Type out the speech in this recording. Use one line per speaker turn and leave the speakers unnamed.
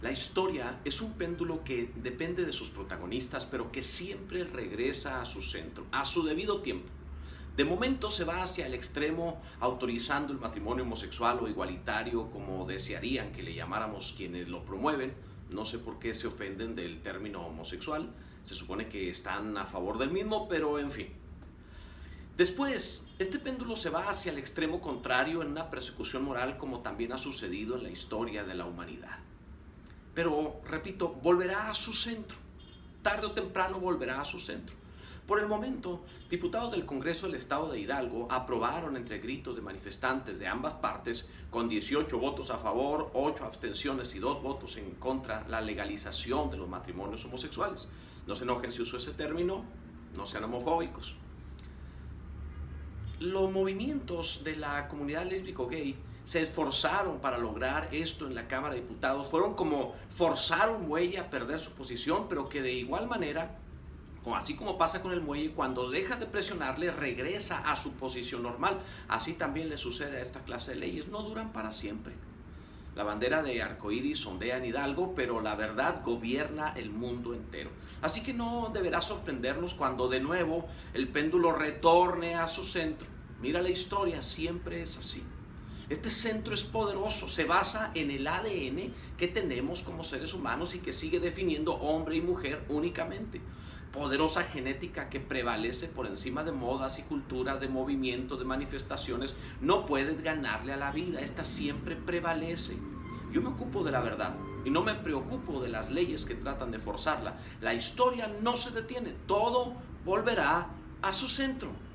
La historia es un péndulo que depende de sus protagonistas, pero que siempre regresa a su centro, a su debido tiempo. De momento se va hacia el extremo autorizando el matrimonio homosexual o igualitario como desearían que le llamáramos quienes lo promueven. No sé por qué se ofenden del término homosexual. Se supone que están a favor del mismo, pero en fin. Después, este péndulo se va hacia el extremo contrario en una persecución moral como también ha sucedido en la historia de la humanidad. Pero, repito, volverá a su centro. Tarde o temprano volverá a su centro. Por el momento, diputados del Congreso del Estado de Hidalgo aprobaron entre gritos de manifestantes de ambas partes, con 18 votos a favor, 8 abstenciones y 2 votos en contra, la legalización de los matrimonios homosexuales. No se enojen si uso ese término, no sean homofóbicos. Los movimientos de la comunidad lésbico-gay se esforzaron para lograr esto en la Cámara de Diputados. Fueron como forzar un muelle a perder su posición, pero que de igual manera, así como pasa con el muelle, cuando deja de presionarle, regresa a su posición normal. Así también le sucede a esta clase de leyes. No duran para siempre. La bandera de arcoíris ondea en Hidalgo, pero la verdad gobierna el mundo entero. Así que no deberá sorprendernos cuando de nuevo el péndulo retorne a su centro. Mira la historia, siempre es así. Este centro es poderoso, se basa en el ADN que tenemos como seres humanos y que sigue definiendo hombre y mujer únicamente. Poderosa genética que prevalece por encima de modas y culturas, de movimientos, de manifestaciones. No puedes ganarle a la vida, esta siempre prevalece. Yo me ocupo de la verdad y no me preocupo de las leyes que tratan de forzarla. La historia no se detiene, todo volverá a su centro.